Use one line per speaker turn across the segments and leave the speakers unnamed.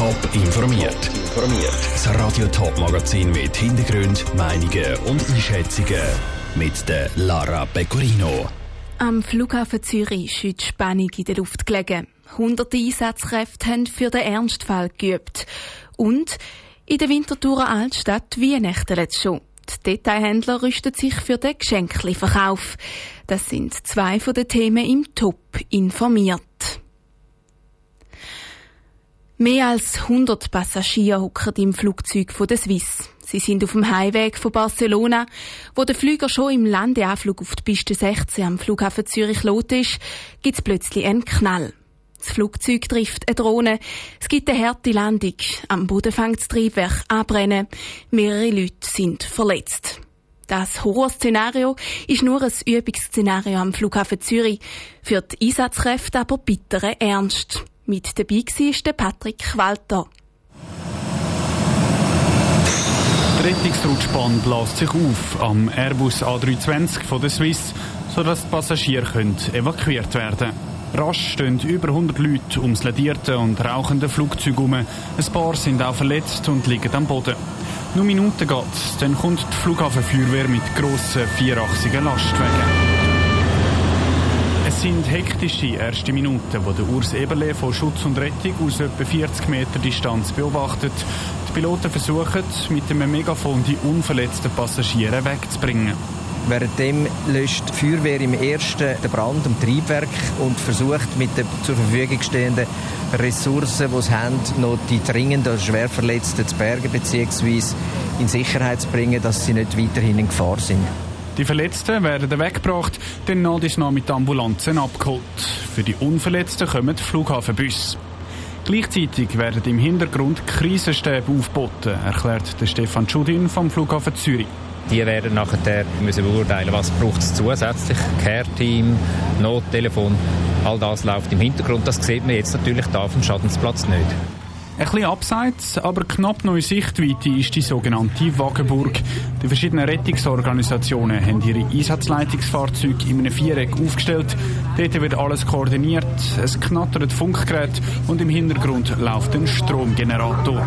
Top informiert. Informiert. Das Radio Top Magazin mit Hintergrund, Meinungen und Einschätzungen mit der Lara Pecorino.
Am Flughafen Zürich ist heute Spannung in der Luft gelegen. Hunderte Einsatzkräfte haben für den Ernstfall geübt. Und in der Winterthurer Altstadt Weihnachten schon. Die Detailhändler rüsten sich für den Geschenkli-Verkauf. Das sind zwei von den Themen im Top informiert. Mehr als 100 Passagiere hocken im Flugzeug von der Swiss. Sie sind auf dem Heimweg von Barcelona, wo der Flüger schon im Landeanflug auf die Piste 16 am Flughafen Zürich lot ist, gibt es plötzlich einen Knall. Das Flugzeug trifft eine Drohne. Es gibt eine harte Landung. Am Boden fängt das Triebwerk an Mehrere Leute sind verletzt. Das Horrorszenario ist nur ein Übungsszenario am Flughafen Zürich. Für die Einsatzkräfte aber bittere Ernst. Mit dabei war der Patrick Walter.
Die Rettungsrutschbahn bläst sich auf am Airbus A320 von der Swiss, sodass die Passagiere evakuiert werden können. Rasch stehen über 100 Leute ums ledierte und rauchende Flugzeug um. Ein paar sind auch verletzt und liegen am Boden. Nur Minuten geht's, dann kommt die Flughafenfeuerwehr mit grossen, vierachsigen Lastwagen. Es sind hektische erste Minuten, wo der Urs Eberle von Schutz und Rettung aus etwa 40 Meter Distanz beobachtet. Die Piloten versuchen, mit einem Megafon die unverletzten Passagiere wegzubringen.
Währenddem löscht die Feuerwehr im ersten den Brand am Triebwerk und versucht mit den zur Verfügung stehenden Ressourcen, die sie haben, noch die dringenden, schwer Verletzten zu bergen bzw. in Sicherheit zu bringen, dass sie nicht weiterhin in Gefahr sind.
Die Verletzten werden weggebracht, dann nach dies noch mit Ambulanzen abgeholt. Für die Unverletzten kommen die Flughafenbusse. Gleichzeitig werden im Hintergrund Krisenstäbe aufgeboten, erklärt der Stefan Schudin vom Flughafen Zürich.
Die werden nachher müssen beurteilen, was braucht es zusätzlich, Care-Team, Nottelefon, all das läuft im Hintergrund. Das sieht man jetzt natürlich da auf dem Schadensplatz nicht.
Ein bisschen abseits, aber knapp noch Sichtweite ist die sogenannte Wagenburg. Die verschiedenen Rettungsorganisationen haben ihre Einsatzleitungsfahrzeuge in einem Viereck aufgestellt. Dort wird alles koordiniert, es knattert Funkgerät und im Hintergrund läuft ein Stromgenerator.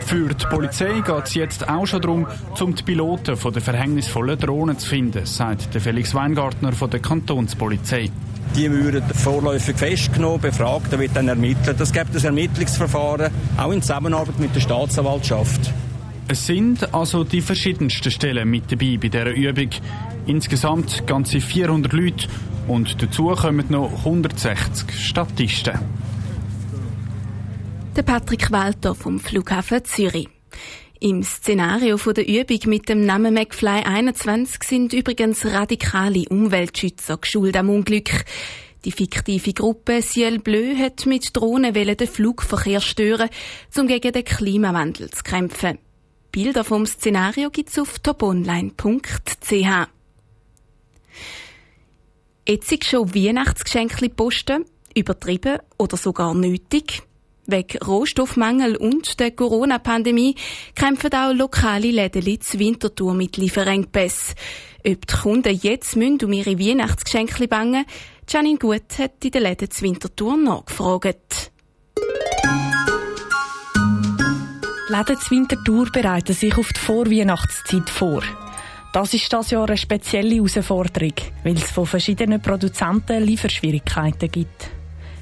Für die Polizei geht es jetzt auch schon darum, um die Piloten von der verhängnisvollen Drohne zu finden, sagt der Felix Weingartner von der Kantonspolizei.
Die würden vorläufig festgenommen, befragt, dann wird dann ermittelt. Es gibt ein Ermittlungsverfahren, auch in Zusammenarbeit mit der Staatsanwaltschaft.
Es sind also die verschiedensten Stellen mit dabei bei dieser Übung. Insgesamt ganze 400 Leute und dazu kommen noch 160 Statisten.
Der Patrick Walter vom Flughafen Zürich. Im Szenario der Übung mit dem Namen McFly 21 sind übrigens radikale Umweltschützer geschult am Unglück. Die fiktive Gruppe Ciel Bleu hat mit Drohnen den Flugverkehr stören, um gegen den Klimawandel zu kämpfen. Bilder vom Szenario gibt's auf toponline.ch. Jetzt schon Weihnachtsgeschenkli posten? Übertrieben oder sogar nötig? Wegen Rohstoffmangel und der Corona-Pandemie kämpfen auch lokale Läden zu Winterthur mit Lieferengpässen. Ob die Kunden jetzt müssen um ihre Weihnachtsgeschenke bangen, Janine Gut hat in den Läden zu Winterthur nachgefragt.
Läden zu Winterthur bereiten sich auf die Vorweihnachtszeit vor. Das ist das Jahr eine spezielle Herausforderung, weil es von verschiedenen Produzenten Lieferschwierigkeiten gibt.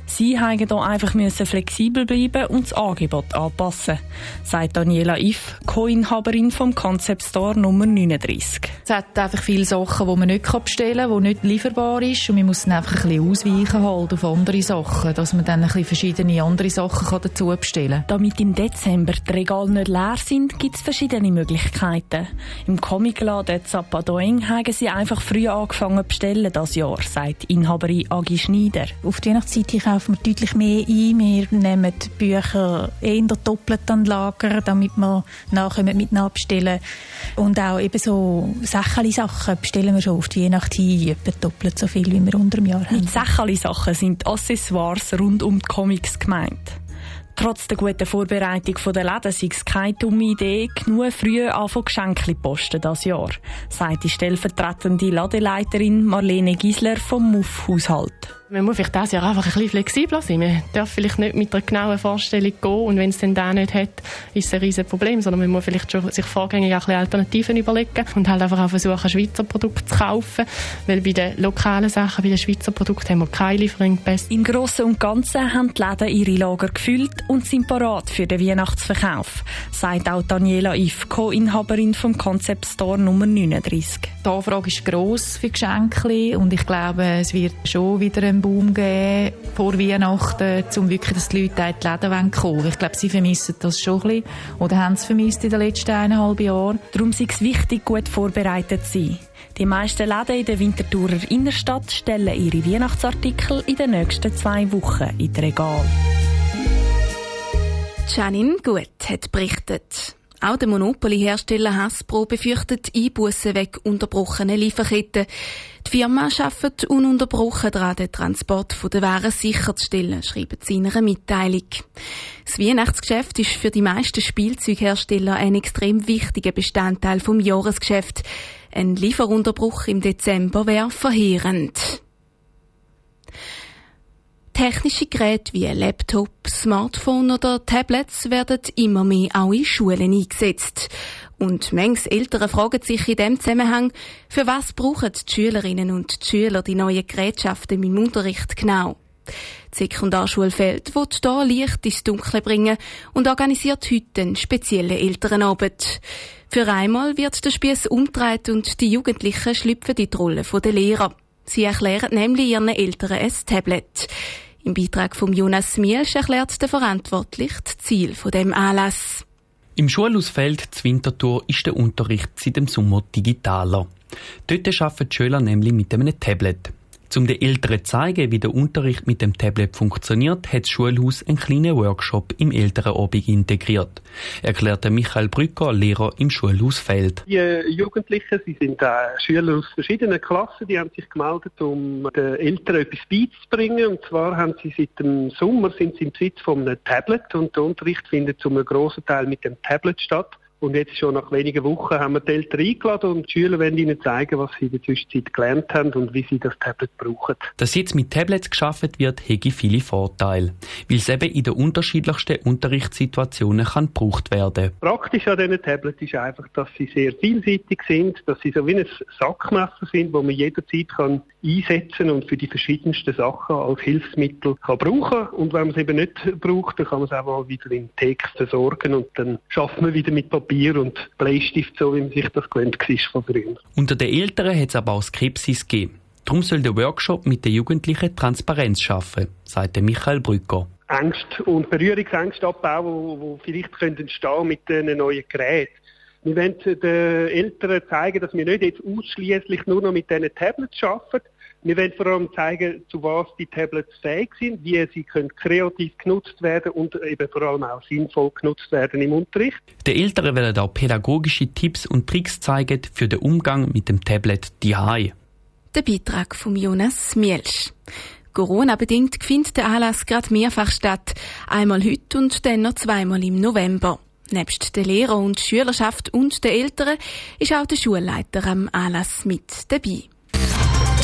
Sie mussten hier einfach flexibel bleiben und das Angebot anpassen, sagt Daniela Iff, Co-Inhaberin vom Concept Store Nummer 39.
Es hat einfach viele Sachen, die man nicht bestellen kann, die nicht lieferbar sind. Und man muss dann einfach ein bisschen ausweichen halt auf andere Sachen, dass man dann ein bisschen verschiedene andere Sachen dazu bestellen
kann. Damit im Dezember die Regale nicht leer sind, gibt es verschiedene Möglichkeiten. Im Comicladen Zapadoing haben sie einfach früh angefangen zu bestellen das Jahr, sagt Inhaberin Agi Schneider.
Auf die Weihnachtszeit kaufen wir deutlich mehr ein. Wir nehmen die Bücher eher doppelt an Lager, damit wir nachher mit nachbestellen Und auch eben so Sächeli-Sachen bestellen wir schon auf die Weihnacht hin, etwa doppelt so viel, wie wir unter dem Jahr haben.
Mit Sächeli-Sachen sind Accessoires rund um die Comics gemeint. Trotz der guten Vorbereitung der Läden sei es keine dumme Idee, genug früh anfangen Geschenke posten das Jahr, sagt die stellvertretende Ladeleiterin Marlene Gisler vom Muff-Haushalt.
Man muss vielleicht dieses Jahr einfach ein bisschen flexibler sein. Man darf vielleicht nicht mit einer genauen Vorstellung gehen und wenn es dann da nicht hat, ist es ein riesiges Problem, sondern man muss vielleicht schon sich vorgängig auch ein bisschen Alternativen überlegen und halt einfach auch versuchen, Schweizer Produkte zu kaufen, weil bei den lokalen Sachen, bei den Schweizer Produkten haben wir keine Lieferengpässe.
Im Großen und Ganzen haben die Läden ihre Lager gefüllt und sind parat für den Weihnachtsverkauf, sagt auch Daniela If, Co-Inhaberin vom Concept Store Nummer 39.
Die Anfrage ist gross für Geschenke und ich glaube, es wird schon wieder ein Boom geben vor Weihnachten, um wirklich, dass die Leute in die Läden kommen wollen. Ich glaube, sie vermissen das schon ein bisschen oder haben es vermisst in den letzten eineinhalb Jahren.
Darum ist es wichtig, gut vorbereitet zu sein. Die meisten Läden in der Winterthurer Innenstadt stellen ihre Weihnachtsartikel in den nächsten zwei Wochen in die Regal.
Janine Gut hat berichtet. Auch der Monopoly-Hersteller Hasbro befürchtet Einbußen wegen unterbrochener Lieferketten. Die Firma arbeitet ununterbrochen daran, den Transport der Waren sicherzustellen, schreibt sie in einer Mitteilung. Das Weihnachtsgeschäft ist für die meisten Spielzeughersteller ein extrem wichtiger Bestandteil vom Jahresgeschäft. Ein Lieferunterbruch im Dezember wäre verheerend. Technische Geräte wie Laptop, Smartphone oder Tablets werden immer mehr auch in Schulen eingesetzt. Und manches Eltern fragen sich in dem Zusammenhang, für was brauchen die Schülerinnen und die Schüler die neuen Gerätschaften im Unterricht genau? Die Sekundarschule Feld will hier Licht ins Dunkle bringen und organisiert heute einen speziellen Elternabend. Für einmal wird der Spieß umgedreht und die Jugendlichen schlüpfen in die Rolle der Lehrer. Sie erklären nämlich ihren Eltern ein Tablet. Im Beitrag von Jonas Mielsch erklärt der Verantwortliche das Ziel von dem Anlass.
Im Schulausfeld zu Winterthur ist der Unterricht seit dem Sommer digitaler. Dort arbeiten die Schüler nämlich mit einem Tablet. Um den Eltern zu zeigen, wie der Unterricht mit dem Tablet funktioniert, hat das Schulhaus einen kleinen Workshop im Elternabend integriert, erklärte Michael Brücker, Lehrer im Schulhaus Feld.
Die Jugendlichen, sie sind äh, Schüler aus verschiedenen Klassen, die haben sich gemeldet, um den Eltern etwas beizubringen. Und zwar haben sie seit dem Sommer sind sie im Besitz von einem Tablet und der Unterricht findet zu einem grossen Teil mit dem Tablet statt. Und jetzt schon nach wenigen Wochen haben wir die Eltern eingeladen und die Schüler wollen ihnen zeigen, was sie in der Zwischenzeit gelernt haben und wie sie das Tablet brauchen.
Dass jetzt mit Tablets geschaffen wird, hätte viele Vorteile, weil es eben in den unterschiedlichsten Unterrichtssituationen kann gebraucht werden.
Praktisch an diesen Tablets ist einfach, dass sie sehr vielseitig sind, dass sie so wie ein Sackmesser sind, wo man jederzeit kann einsetzen und für die verschiedensten Sachen als Hilfsmittel kann brauchen. Und wenn man es eben nicht braucht, dann kann man es auch mal wieder in Text sorgen und dann schafft man wieder mit Papier Papier und Bleistift, so wie man sich das gewöhnt war von früher.
Unter den Eltern hat es aber auch Skepsis gegeben. Darum soll der Workshop mit den Jugendlichen Transparenz schaffen, sagte Michael Brücker.
Ängste und Berührungsängste abbauen, wo vielleicht können entstehen mit diesen neuen Geräten. Wir wollen den Eltern zeigen, dass wir nicht jetzt ausschließlich nur noch mit diesen Tablets arbeiten, wir wollen vor allem zeigen, zu was die Tablets fähig sind, wie sie können kreativ genutzt werden und eben vor allem auch sinnvoll genutzt werden im Unterricht.
Die Eltern werden auch pädagogische Tipps und Tricks zeigen für den Umgang mit dem Tablet DHI.
Der Beitrag von Jonas Mielsch. Corona-bedingt findet der Anlass gerade mehrfach statt. Einmal heute und dann noch zweimal im November. Nebst der Lehrer und Schülerschaft und den Eltern ist auch der Schulleiter am Anlass mit dabei.